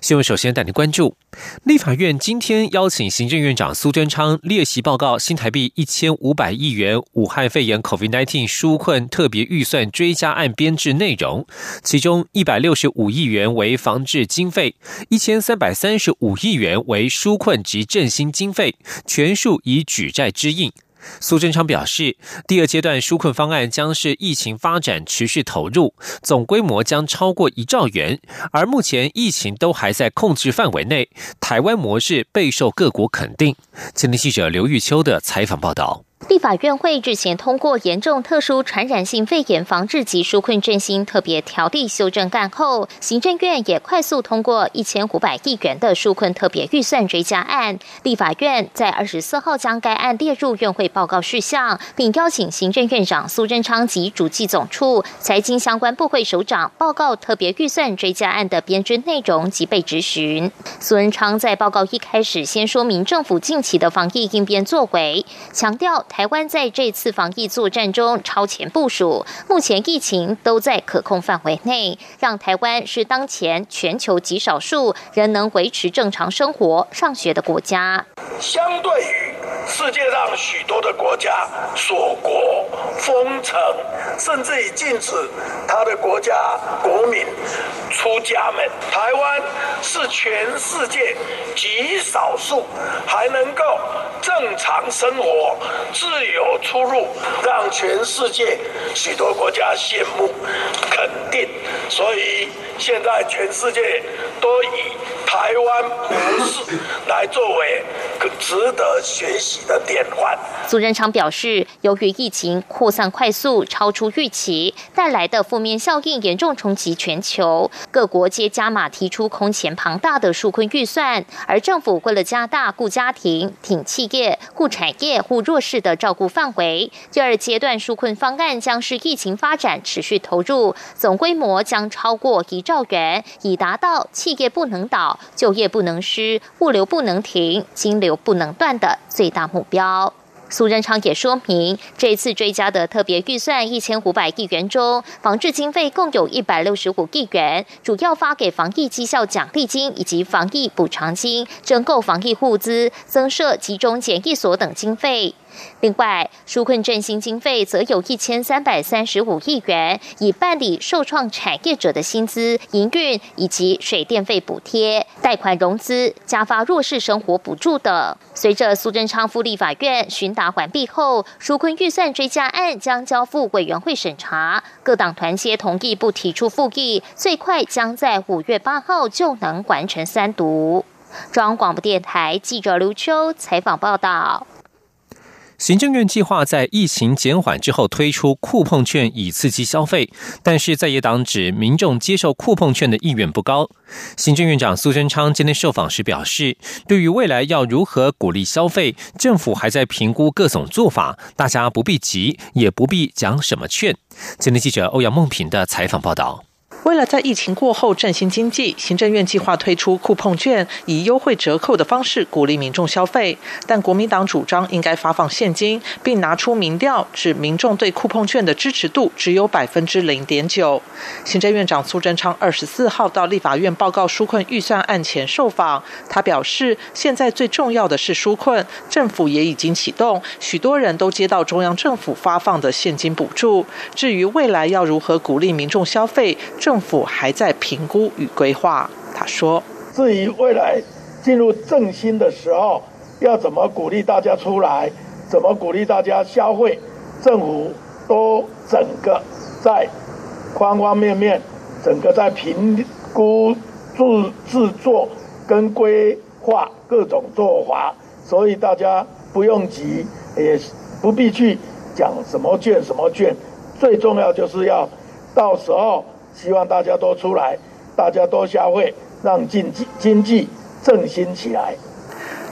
新闻首先带您关注，立法院今天邀请行政院长苏贞昌列席报告新台币一千五百亿元武汉肺炎 COVID-19 纾困特别预算追加案编制内容，其中一百六十五亿元为防治经费，一千三百三十五亿元为纾困及振兴经费，全数以举债支应。苏贞昌表示，第二阶段纾困方案将是疫情发展持续投入，总规模将超过一兆元，而目前疫情都还在控制范围内，台湾模式备受各国肯定。前天记者刘玉秋的采访报道。立法院会日前通过严重特殊传染性肺炎防治及纾困振兴特别条例修正案后，行政院也快速通过一千五百亿元的纾困特别预算追加案。立法院在二十四号将该案列入院会报告事项，并邀请行政院长苏贞昌及主计总处、财经相关部会首长报告特别预算追加案的编制内容及被质询。苏贞昌在报告一开始先说明政府近期的防疫应变作为，强调。台台湾在这次防疫作战中超前部署，目前疫情都在可控范围内，让台湾是当前全球极少数仍能维持正常生活、上学的国家。相对于世界上许多的国家锁国、封城，甚至于禁止他的国家国民出家门，台湾是全世界极少数还能够正常生活。自自由出入，让全世界许多国家羡慕、肯定，所以现在全世界都以台湾模式来作为值得学习的典范。苏仁昌表示，由于疫情扩散快速、超出预期，带来的负面效应严重冲击全球，各国皆加码提出空前庞大的纾困预算，而政府为了加大顾家庭、挺企业、护产业、护弱势的。照顾范围，第二阶段纾困方案将是疫情发展持续投入，总规模将超过一兆元，以达到企业不能倒、就业不能失、物流不能停、金流不能断的最大目标。苏仁昌也说明，这次追加的特别预算一千五百亿元中，防治经费共有一百六十五亿元，主要发给防疫绩效奖励金以及防疫补偿金、征购防疫物资、增设集中检疫所等经费。另外，纾困振兴经费则有一千三百三十五亿元，以办理受创产业者的薪资、营运以及水电费补贴、贷款融资、加发弱势生活补助等。随着苏贞昌副立法院询答完毕后，纾困预算追加案将交付委员会审查，各党团结同意不提出复议，最快将在五月八号就能完成三读。中央广播电台记者刘秋采访报道。行政院计划在疫情减缓之后推出酷碰券以刺激消费，但是在野党指民众接受酷碰券的意愿不高。行政院长苏贞昌今天受访时表示，对于未来要如何鼓励消费，政府还在评估各种做法，大家不必急，也不必讲什么券。今天记者欧阳梦平的采访报道。为了在疫情过后振兴经济，行政院计划推出酷碰券，以优惠折扣的方式鼓励民众消费。但国民党主张应该发放现金，并拿出民调，指民众对酷碰券的支持度只有百分之零点九。行政院长苏贞昌二十四号到立法院报告纾困预算案前受访，他表示，现在最重要的是纾困，政府也已经启动，许多人都接到中央政府发放的现金补助。至于未来要如何鼓励民众消费，政政府还在评估与规划。他说：“至于未来进入振兴的时候，要怎么鼓励大家出来，怎么鼓励大家消费，政府都整个在方方面面，整个在评估、制制作跟规划各种做法，所以大家不用急，也不必去讲什么券什么券，最重要就是要到时候。”希望大家都出来，大家都消费，让经济经济振兴起来。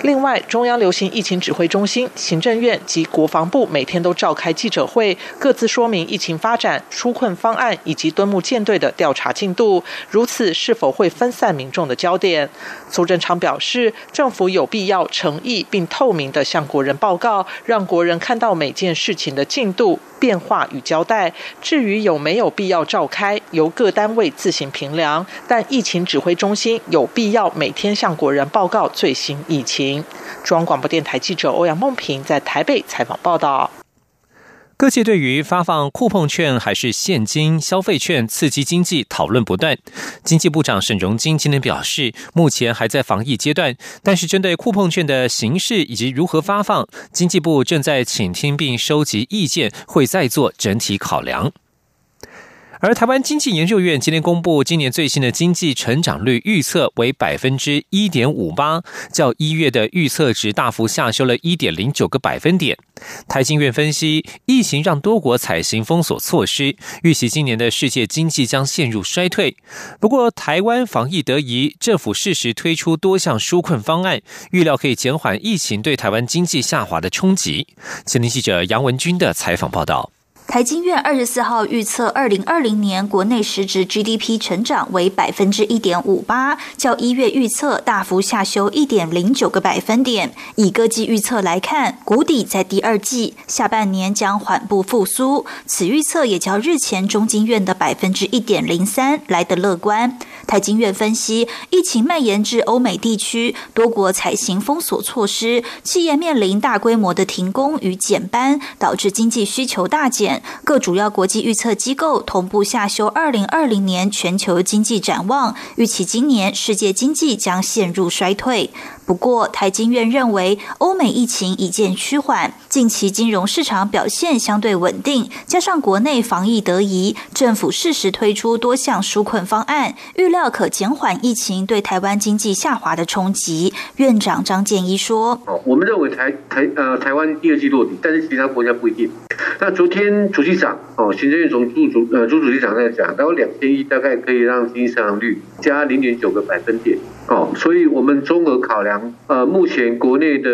另外，中央流行疫情指挥中心、行政院及国防部每天都召开记者会，各自说明疫情发展、纾困方案以及敦睦舰队的调查进度。如此是否会分散民众的焦点？苏贞昌表示，政府有必要诚意并透明的向国人报告，让国人看到每件事情的进度。变化与交代。至于有没有必要召开，由各单位自行评量。但疫情指挥中心有必要每天向国人报告最新疫情。中央广播电台记者欧阳梦平在台北采访报道。各界对于发放酷碰券还是现金消费券刺激经济讨论不断。经济部长沈荣金今天表示，目前还在防疫阶段，但是针对酷碰券的形式以及如何发放，经济部正在倾听并收集意见，会再做整体考量。而台湾经济研究院今天公布今年最新的经济成长率预测为百分之一点五八，较一月的预测值大幅下修了一点零九个百分点。台经院分析，疫情让多国采行封锁措施，预期今年的世界经济将陷入衰退。不过，台湾防疫得宜，政府适时推出多项纾困方案，预料可以减缓疫情对台湾经济下滑的冲击。前天记者杨文军的采访报道。台经院二十四号预测，二零二零年国内实质 GDP 成长为百分之一点五八，较一月预测大幅下修一点零九个百分点。以各季预测来看，谷底在第二季，下半年将缓步复苏。此预测也较日前中经院的百分之一点零三来得乐观。台经院分析，疫情蔓延至欧美地区，多国采行封锁措施，企业面临大规模的停工与减班，导致经济需求大减。各主要国际预测机构同步下修二零二零年全球经济展望，预期今年世界经济将陷入衰退。不过，台经院认为，欧美疫情已见趋缓，近期金融市场表现相对稳定，加上国内防疫得宜，政府适时推出多项纾困方案，预料可减缓疫情对台湾经济下滑的冲击。院长张建一说：“哦，我们认为台台呃台湾第二季落底，但是其他国家不一定。那昨天主席长哦，行政院总朱主呃朱主席长在讲，大概两千亿大概可以让经济增长率加零点九个百分点。”哦，所以我们综合考量，呃，目前国内的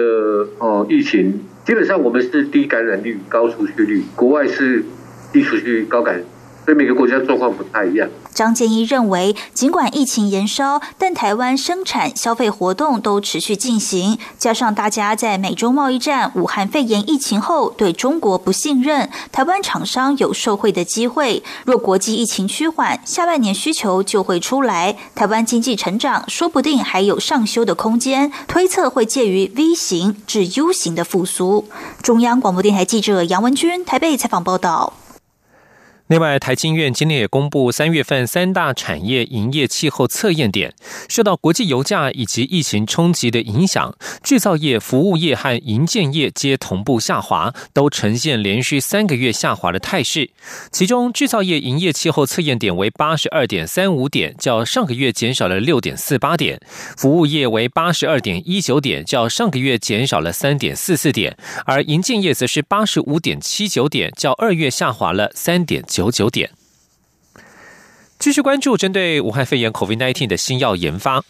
呃疫情，基本上我们是低感染率、高出去率，国外是低出去率、高感。所以每个国家状况不太一样。张建一认为，尽管疫情延烧，但台湾生产、消费活动都持续进行。加上大家在美中贸易战、武汉肺炎疫情后对中国不信任，台湾厂商有受惠的机会。若国际疫情趋缓，下半年需求就会出来，台湾经济成长说不定还有上修的空间。推测会介于 V 型至 U 型的复苏。中央广播电台记者杨文君台北采访报道。另外，台经院今天也公布三月份三大产业营业气候测验点，受到国际油价以及疫情冲击的影响，制造业、服务业和营建业皆同步下滑，都呈现连续三个月下滑的态势。其中，制造业营业气候测验点为八十二点三五点，较上个月减少了六点四八点；服务业为八十二点一九点，较上个月减少了三点四四点；而营建业则是八十五点七九点，较二月下滑了三点。九九点，继续关注针对武汉肺炎 COVID-19 的新药研发。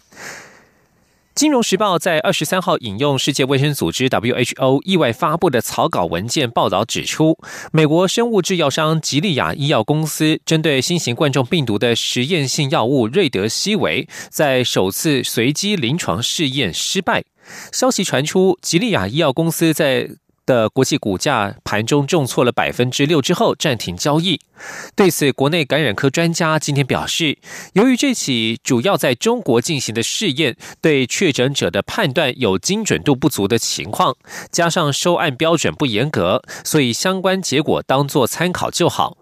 金融时报在二十三号引用世界卫生组织 WHO 意外发布的草稿文件报道指出，美国生物制药商吉利亚医药公司针对新型冠状病毒的实验性药物瑞德西韦，在首次随机临床试验失败。消息传出，吉利亚医药公司在的国际股价盘中重挫了百分之六之后暂停交易。对此，国内感染科专家今天表示，由于这起主要在中国进行的试验对确诊者的判断有精准度不足的情况，加上收案标准不严格，所以相关结果当作参考就好。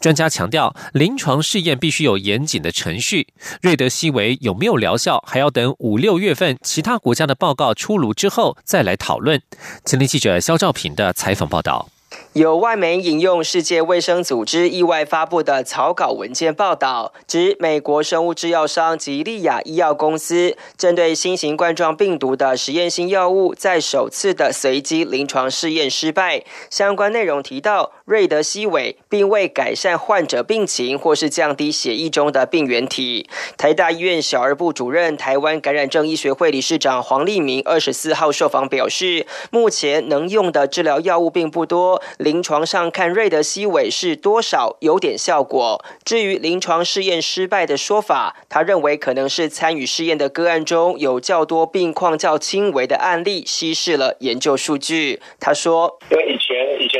专家强调，临床试验必须有严谨的程序。瑞德西韦有没有疗效，还要等五六月份其他国家的报告出炉之后再来讨论。前天记者肖兆平的采访报道。有外媒引用世界卫生组织意外发布的草稿文件报道，指美国生物制药商吉利亚医药公司针对新型冠状病毒的实验性药物，在首次的随机临床试验失败。相关内容提到。瑞德西韦，并未改善患者病情或是降低血液中的病原体。台大医院小儿部主任、台湾感染症医学会理事长黄立明二十四号受访表示，目前能用的治疗药物并不多，临床上看瑞德西韦是多少有点效果。至于临床试验失败的说法，他认为可能是参与试验的个案中有较多病况较轻微的案例稀释了研究数据。他说：“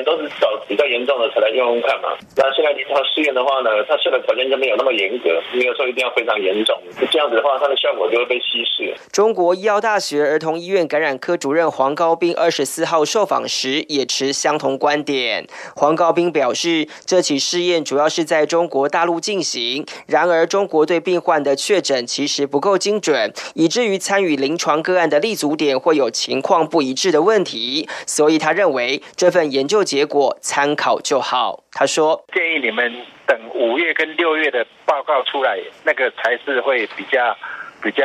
都是找比较严重的才来用用看嘛，那现在临床试验的话呢，它设的条件就没有那么严格，没有说一定要非常严重，这样子的话，它的效果就会被稀释。”中国医药大学儿童医院感染科主任黄高斌二十四号受访时也持相同观点。黄高斌表示，这起试验主要是在中国大陆进行，然而中国对病患的确诊其实不够精准，以至于参与临床个案的立足点会有情况不一致的问题。所以他认为这份研究结果参考就好。他说：“建议你们等五月跟六月的报告出来，那个才是会比较比较。”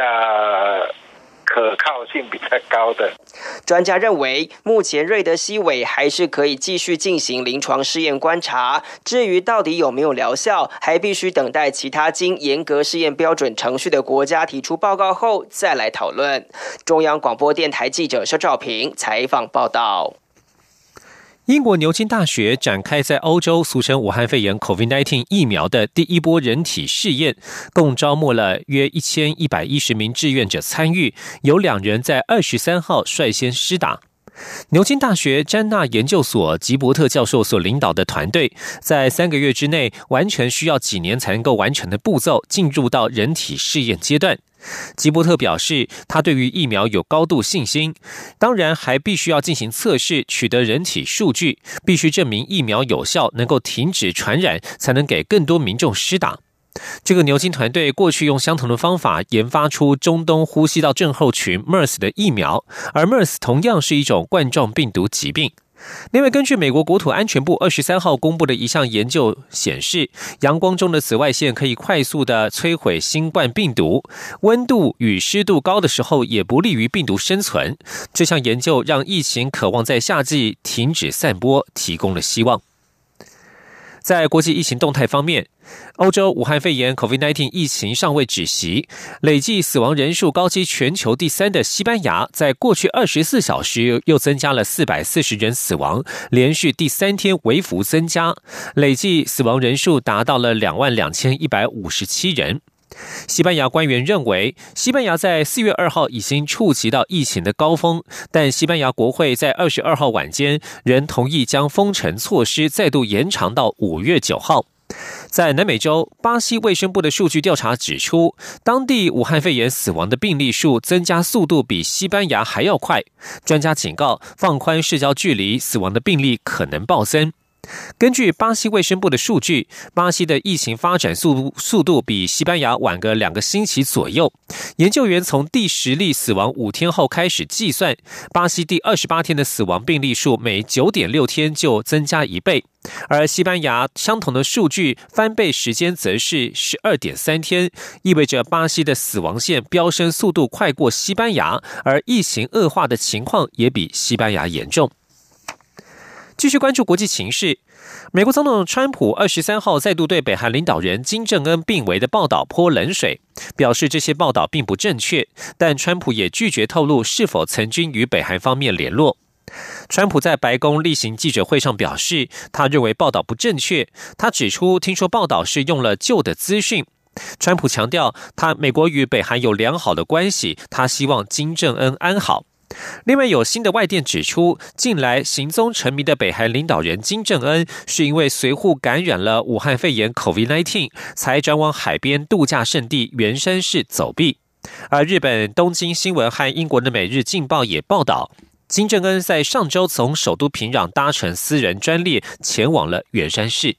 可靠性比较高的专家认为，目前瑞德西韦还是可以继续进行临床试验观察。至于到底有没有疗效，还必须等待其他经严格试验标准程序的国家提出报告后再来讨论。中央广播电台记者肖兆平采访报道。英国牛津大学展开在欧洲俗称武汉肺炎 （COVID-19） 疫苗的第一波人体试验，共招募了约一千一百一十名志愿者参与，有两人在二十三号率先施打。牛津大学詹纳研究所吉伯特教授所领导的团队，在三个月之内完全需要几年才能够完成的步骤，进入到人体试验阶段。吉伯特表示，他对于疫苗有高度信心，当然还必须要进行测试，取得人体数据，必须证明疫苗有效，能够停止传染，才能给更多民众施打。这个牛津团队过去用相同的方法研发出中东呼吸道症候群 （MERS） 的疫苗，而 MERS 同样是一种冠状病毒疾病。另外，根据美国国土安全部二十三号公布的一项研究显示，阳光中的紫外线可以快速的摧毁新冠病毒，温度与湿度高的时候也不利于病毒生存。这项研究让疫情渴望在夏季停止散播提供了希望。在国际疫情动态方面，欧洲武汉肺炎 （COVID-19） 疫情尚未止息，累计死亡人数高居全球第三的西班牙，在过去二十四小时又增加了四百四十人死亡，连续第三天微幅增加，累计死亡人数达到了两万两千一百五十七人。西班牙官员认为，西班牙在四月二号已经触及到疫情的高峰，但西班牙国会在二十二号晚间仍同意将封城措施再度延长到五月九号。在南美洲，巴西卫生部的数据调查指出，当地武汉肺炎死亡的病例数增加速度比西班牙还要快。专家警告，放宽社交距离，死亡的病例可能暴增。根据巴西卫生部的数据，巴西的疫情发展速度速度比西班牙晚个两个星期左右。研究员从第十例死亡五天后开始计算，巴西第二十八天的死亡病例数每九点六天就增加一倍，而西班牙相同的数据翻倍时间则是十二点三天，意味着巴西的死亡线飙升速度快过西班牙，而疫情恶化的情况也比西班牙严重。继续关注国际情势，美国总统川普二十三号再度对北韩领导人金正恩病危的报道泼冷水，表示这些报道并不正确。但川普也拒绝透露是否曾经与北韩方面联络。川普在白宫例行记者会上表示，他认为报道不正确。他指出，听说报道是用了旧的资讯。川普强调，他美国与北韩有良好的关系，他希望金正恩安好。另外，有新的外电指出，近来行踪成谜的北韩领导人金正恩，是因为随扈感染了武汉肺炎 （COVID-19），才转往海边度假胜地元山市走避。而日本东京新闻和英国的《每日镜报》也报道，金正恩在上周从首都平壤搭乘私人专列前往了元山市。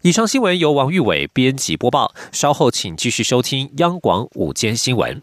以上新闻由王玉伟编辑播报，稍后请继续收听央广午间新闻。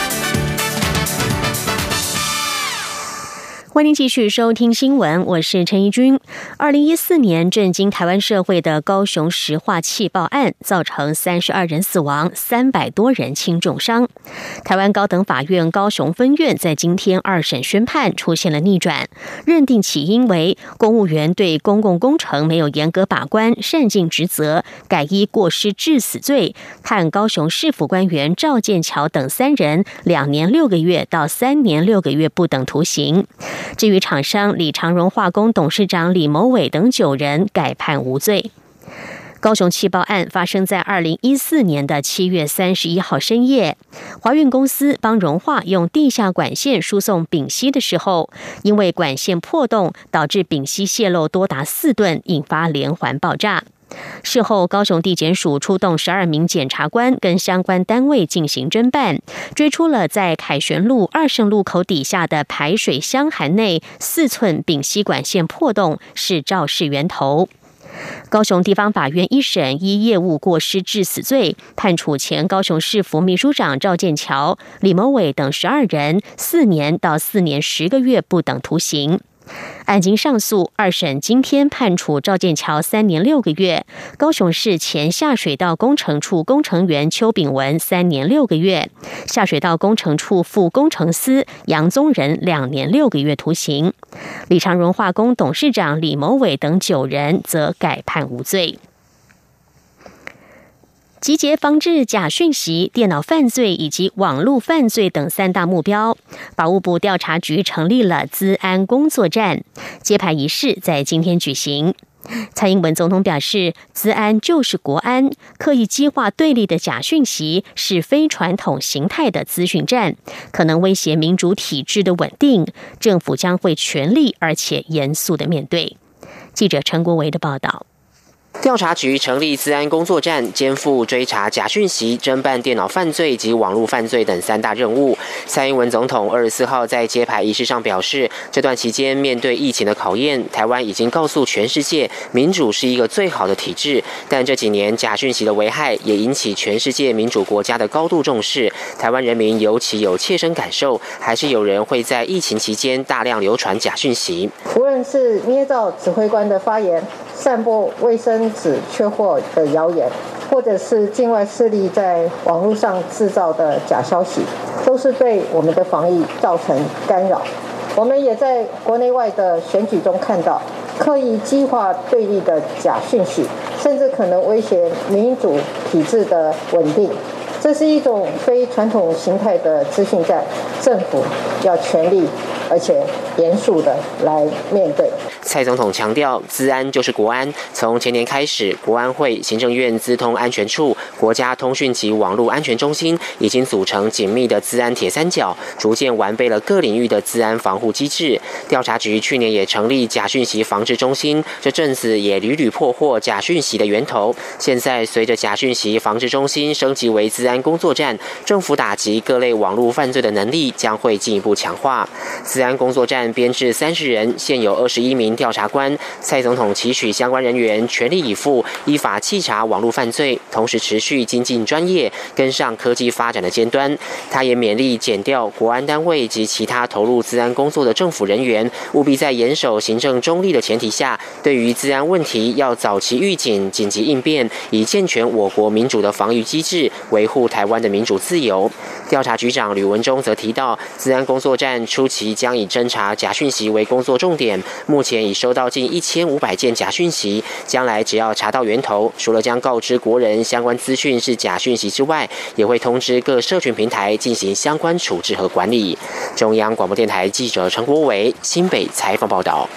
欢迎继续收听新闻，我是陈怡君。二零一四年震惊台湾社会的高雄石化气爆案，造成三十二人死亡，三百多人轻重伤。台湾高等法院高雄分院在今天二审宣判出现了逆转，认定起因为公务员对公共工程没有严格把关，善尽职责，改依过失致死罪，判高雄市府官员赵建桥等三人两年六个月到三年六个月不等徒刑。至于厂商李长荣化工董事长李某伟等九人改判无罪。高雄气爆案发生在二零一四年的七月三十一号深夜，华运公司帮融化用地下管线输送丙烯的时候，因为管线破洞，导致丙烯泄漏多达四吨，引发连环爆炸。事后，高雄地检署出动十二名检察官跟相关单位进行侦办，追出了在凯旋路二圣路口底下的排水箱涵内四寸丙烯管线破洞是肇事源头。高雄地方法院一审依业务过失致死罪，判处前高雄市府秘书长赵建桥、李某伟等十二人四年到四年十个月不等徒刑。案经上诉，二审今天判处赵建桥三年六个月，高雄市前下水道工程处工程员邱炳文三年六个月，下水道工程处副工程师杨宗仁两年六个月徒刑，李长荣化工董事长李某伟等九人则改判无罪。集结防治假讯息、电脑犯罪以及网络犯罪等三大目标，法务部调查局成立了资安工作站，揭牌仪式在今天举行。蔡英文总统表示，资安就是国安，刻意激化对立的假讯息是非传统形态的资讯战，可能威胁民主体制的稳定，政府将会全力而且严肃的面对。记者陈国维的报道。调查局成立治安工作站，肩负追查假讯息、侦办电脑犯罪及网络犯罪等三大任务。蔡英文总统二十四号在揭牌仪式上表示，这段期间面对疫情的考验，台湾已经告诉全世界，民主是一个最好的体制。但这几年假讯息的危害也引起全世界民主国家的高度重视，台湾人民尤其有切身感受，还是有人会在疫情期间大量流传假讯息。无论是捏造指挥官的发言。散播卫生纸缺货的谣言，或者是境外势力在网络上制造的假消息，都是对我们的防疫造成干扰。我们也在国内外的选举中看到，刻意激化对立的假讯息，甚至可能威胁民主体制的稳定。这是一种非传统形态的资讯战，政府要全力而且严肃的来面对。蔡总统强调，资安就是国安。从前年开始，国安会、行政院资通安全处、国家通讯及网络安全中心已经组成紧密的资安铁三角，逐渐完备了各领域的资安防护机制。调查局去年也成立假讯息防治中心，这阵子也屡屡破获假讯息的源头。现在随着假讯息防治中心升级为资安工作站，政府打击各类网络犯罪的能力将会进一步强化。治安工作站编制三十人，现有二十一名。调查官蔡总统期许相关人员全力以赴，依法稽查网络犯罪，同时持续精进专业，跟上科技发展的尖端。他也勉励减掉国安单位及其他投入治安工作的政府人员，务必在严守行政中立的前提下，对于治安问题要早期预警、紧急应变，以健全我国民主的防御机制，维护台湾的民主自由。调查局长吕文忠则提到，治安工作站初期将以侦查假讯息为工作重点，目前已收到近一千五百件假讯息。将来只要查到源头，除了将告知国人相关资讯是假讯息之外，也会通知各社群平台进行相关处置和管理。中央广播电台记者陈国伟新北采访报道。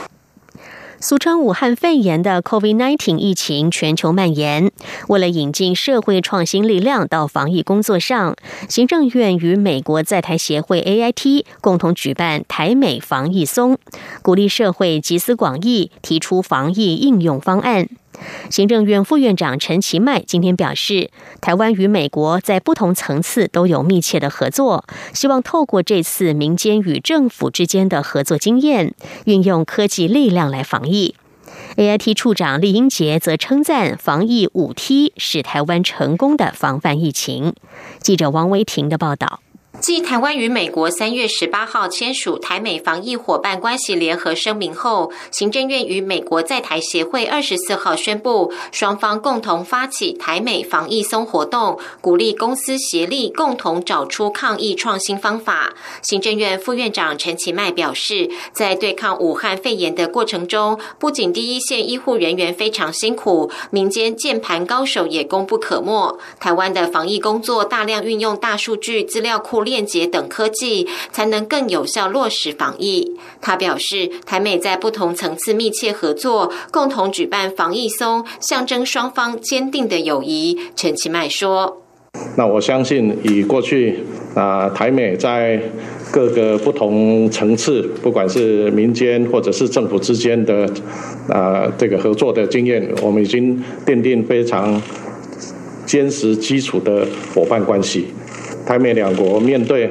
俗称武汉肺炎的 COVID-19 疫情全球蔓延，为了引进社会创新力量到防疫工作上，行政院与美国在台协会 AIT 共同举办台美防疫松，鼓励社会集思广益，提出防疫应用方案。行政院副院长陈其迈今天表示，台湾与美国在不同层次都有密切的合作，希望透过这次民间与政府之间的合作经验，运用科技力量来防疫。AIT 处长厉英杰则称赞防疫五 T 是台湾成功的防范疫情。记者王维婷的报道。继台湾与美国三月十八号签署台美防疫伙伴关系联合声明后，行政院与美国在台协会二十四号宣布，双方共同发起台美防疫松活动，鼓励公司协力共同找出抗疫创新方法。行政院副院长陈其迈表示，在对抗武汉肺炎的过程中，不仅第一线医护人员非常辛苦，民间键盘高手也功不可没。台湾的防疫工作大量运用大数据资料库。链接等科技，才能更有效落实防疫。他表示，台美在不同层次密切合作，共同举办防疫松，象征双方坚定的友谊。陈其迈说：“那我相信，以过去啊，台美在各个不同层次，不管是民间或者是政府之间的啊这个合作的经验，我们已经奠定非常坚实基础的伙伴关系。”台美两国面对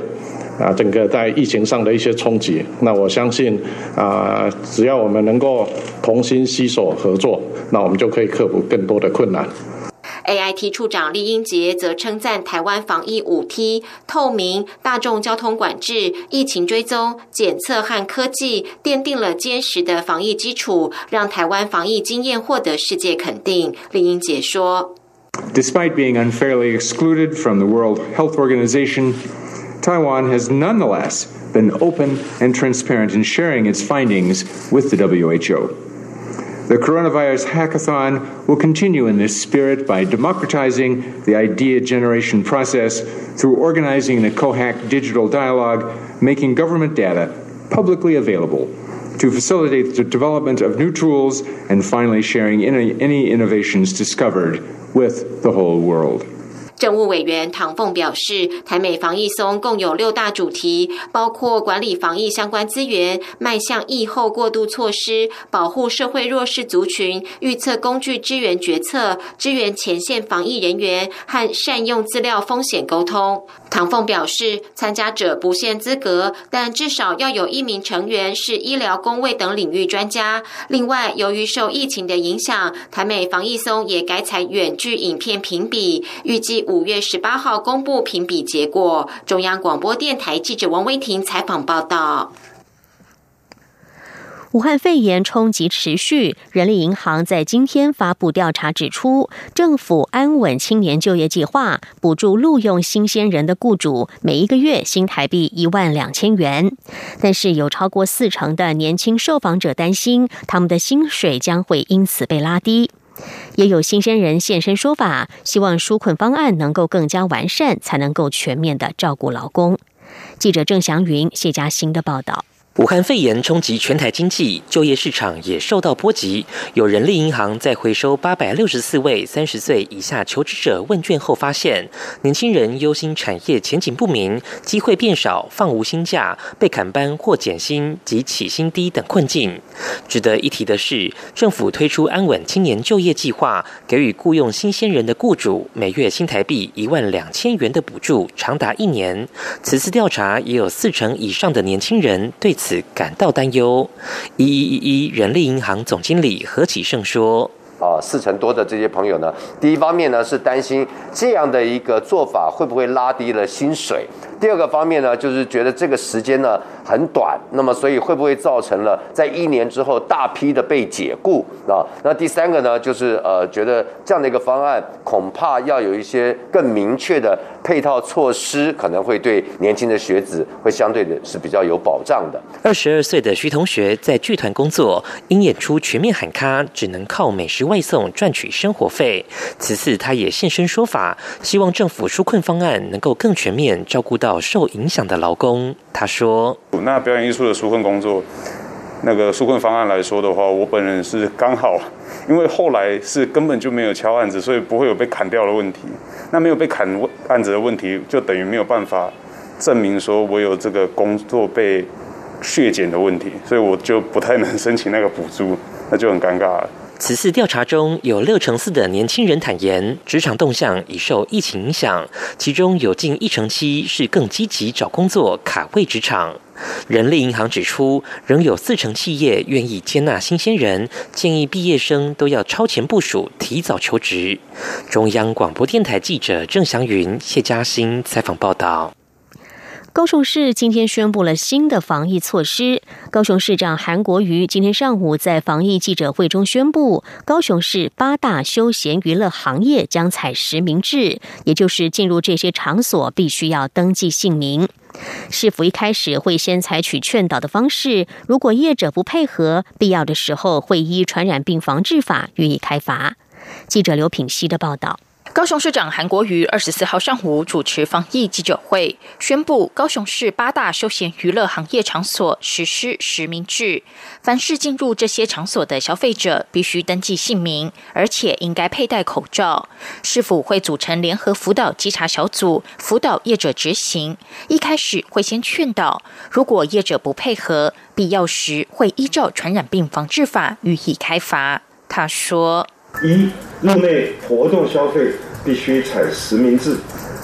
啊整个在疫情上的一些冲击，那我相信啊只要我们能够同心携手合作，那我们就可以克服更多的困难。A I T 处长厉英杰则称赞台湾防疫五 T 透明、大众交通管制、疫情追踪、检测和科技奠定了坚实的防疫基础，让台湾防疫经验获得世界肯定。厉英杰说。Despite being unfairly excluded from the World Health Organization, Taiwan has nonetheless been open and transparent in sharing its findings with the WHO. The coronavirus hackathon will continue in this spirit by democratizing the idea generation process through organizing a COHAC digital dialogue, making government data publicly available to facilitate the development of new tools, and finally sharing any, any innovations discovered with the whole world. 政务委员唐凤表示，台美防疫松共有六大主题，包括管理防疫相关资源、迈向疫后过渡措施、保护社会弱势族群、预测工具支援决策、支援前线防疫人员和善用资料风险沟通。唐凤表示，参加者不限资格，但至少要有一名成员是医疗、工位等领域专家。另外，由于受疫情的影响，台美防疫松也改采远距影片评比，预计五月十八号公布评比结果。中央广播电台记者王威婷采访报道。武汉肺炎冲击持续，人力银行在今天发布调查指出，政府安稳青年就业计划补助录用新鲜人的雇主每一个月新台币一万两千元，但是有超过四成的年轻受访者担心，他们的薪水将会因此被拉低。也有新鲜人现身说法，希望纾困方案能够更加完善，才能够全面的照顾劳工。记者郑祥云、谢佳欣的报道。武汉肺炎冲击全台经济，就业市场也受到波及。有人力银行在回收八百六十四位三十岁以下求职者问卷后发现，年轻人忧心产业前景不明、机会变少、放无薪假、被砍班或减薪及起薪低等困境。值得一提的是，政府推出安稳青年就业计划，给予雇佣新鲜人的雇主每月新台币一万两千元的补助，长达一年。此次调查也有四成以上的年轻人对。此感到担忧。一一一一人力银行总经理何启胜说：“啊，四成多的这些朋友呢，第一方面呢是担心这样的一个做法会不会拉低了薪水。”第二个方面呢，就是觉得这个时间呢很短，那么所以会不会造成了在一年之后大批的被解雇啊？那第三个呢，就是呃，觉得这样的一个方案恐怕要有一些更明确的配套措施，可能会对年轻的学子会相对的是比较有保障的。二十二岁的徐同学在剧团工作，因演出全面喊卡，只能靠美食外送赚取生活费。此次他也现身说法，希望政府纾困方案能够更全面照顾到。受影响的劳工，他说：“那表演艺术的纾困工作，那个纾困方案来说的话，我本人是刚好，因为后来是根本就没有敲案子，所以不会有被砍掉的问题。那没有被砍案子的问题，就等于没有办法证明说我有这个工作被削减的问题，所以我就不太能申请那个补助，那就很尴尬了。”此次调查中有六成四的年轻人坦言，职场动向已受疫情影响，其中有近一成七是更积极找工作、卡位职场。人力银行指出，仍有四成企业愿意接纳新鲜人，建议毕业生都要超前部署，提早求职。中央广播电台记者郑祥云、谢嘉欣采访报道。高雄市今天宣布了新的防疫措施。高雄市长韩国瑜今天上午在防疫记者会中宣布，高雄市八大休闲娱乐行业将采实名制，也就是进入这些场所必须要登记姓名。市府一开始会先采取劝导的方式，如果业者不配合，必要的时候会依传染病防治法予以开罚。记者刘品熙的报道。高雄市长韩国瑜二十四号上午主持防疫记者会，宣布高雄市八大休闲娱乐行业场所实施实名制，凡是进入这些场所的消费者必须登记姓名，而且应该佩戴口罩。市府会组成联合辅导稽查小组，辅导业者执行。一开始会先劝导，如果业者不配合，必要时会依照传染病防治法予以开罚。他说。一入内活动消费必须采实名制，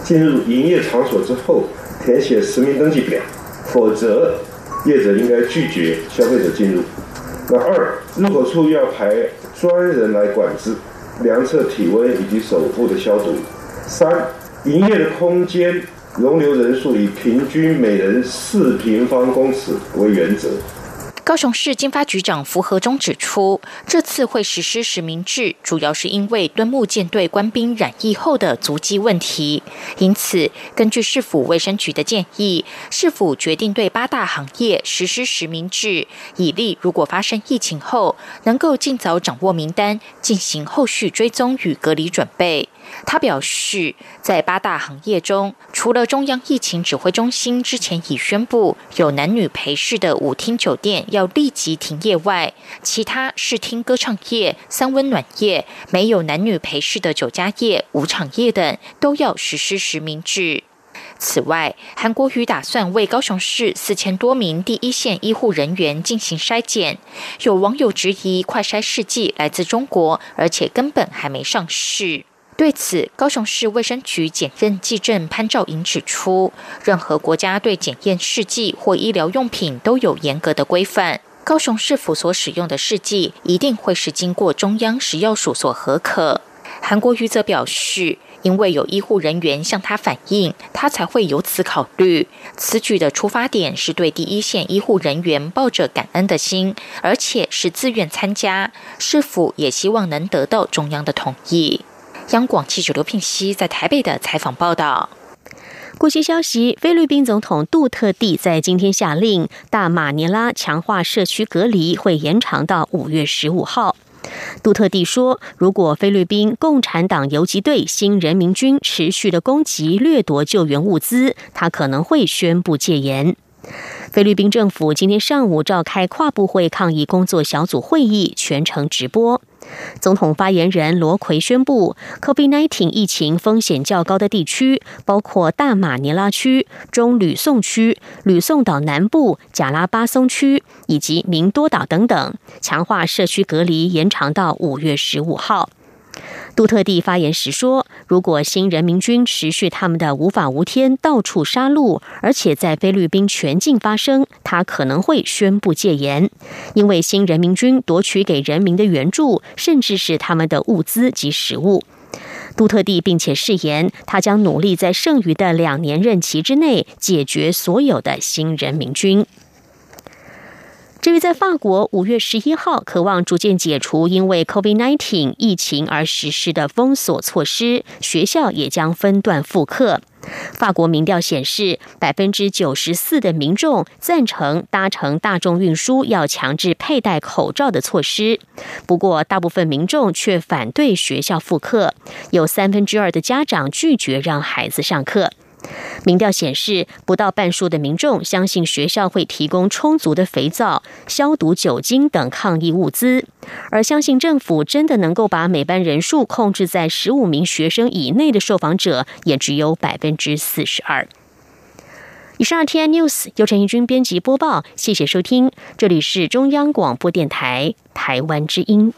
进入营业场所之后填写实名登记表，否则业者应该拒绝消费者进入。那二入口处要派专人来管制，量测体温以及手部的消毒。三营业的空间容留人数以平均每人四平方公尺为原则。高雄市经发局长符合中指出，这次会实施实名制，主要是因为敦睦舰队官兵染疫后的足迹问题。因此，根据市府卫生局的建议，市府决定对八大行业实施实名制，以利如果发生疫情后，能够尽早掌握名单，进行后续追踪与隔离准备。他表示，在八大行业中，除了中央疫情指挥中心之前已宣布有男女陪侍的舞厅酒店要立即停业外，其他视听歌唱业、三温暖业、没有男女陪侍的酒家业、舞场业等，都要实施实名制。此外，韩国瑜打算为高雄市四千多名第一线医护人员进行筛检。有网友质疑，快筛试剂来自中国，而且根本还没上市。对此，高雄市卫生局检验技正潘兆莹指出，任何国家对检验试剂或医疗用品都有严格的规范。高雄市府所使用的试剂一定会是经过中央食药署所核可。韩国瑜则表示，因为有医护人员向他反映，他才会有此考虑。此举的出发点是对第一线医护人员抱着感恩的心，而且是自愿参加。市府也希望能得到中央的同意。央广记者刘聘熙在台北的采访报道。国际消息：菲律宾总统杜特地在今天下令，大马尼拉强化社区隔离会延长到五月十五号。杜特地说，如果菲律宾共产党游击队新人民军持续的攻击掠夺救援物资，他可能会宣布戒严。菲律宾政府今天上午召开跨部会抗议工作小组会议，全程直播。总统发言人罗奎宣布，COVID-19 疫情风险较高的地区包括大马尼拉区、中吕宋区、吕宋岛南部、贾拉巴松区以及明多岛等等，强化社区隔离，延长到五月十五号。杜特地发言时说：“如果新人民军持续他们的无法无天、到处杀戮，而且在菲律宾全境发生，他可能会宣布戒严，因为新人民军夺取给人民的援助，甚至是他们的物资及食物。”杜特地并且誓言，他将努力在剩余的两年任期之内解决所有的新人民军。至于在法国，五月十一号渴望逐渐解除因为 COVID-19 疫情而实施的封锁措施，学校也将分段复课。法国民调显示，百分之九十四的民众赞成搭乘大众运输要强制佩戴口罩的措施。不过，大部分民众却反对学校复课，有三分之二的家长拒绝让孩子上课。民调显示，不到半数的民众相信学校会提供充足的肥皂、消毒酒精等抗疫物资，而相信政府真的能够把每班人数控制在十五名学生以内的受访者，也只有百分之四十二。以上 T N News 由陈义军编辑播报，谢谢收听，这里是中央广播电台台湾之音。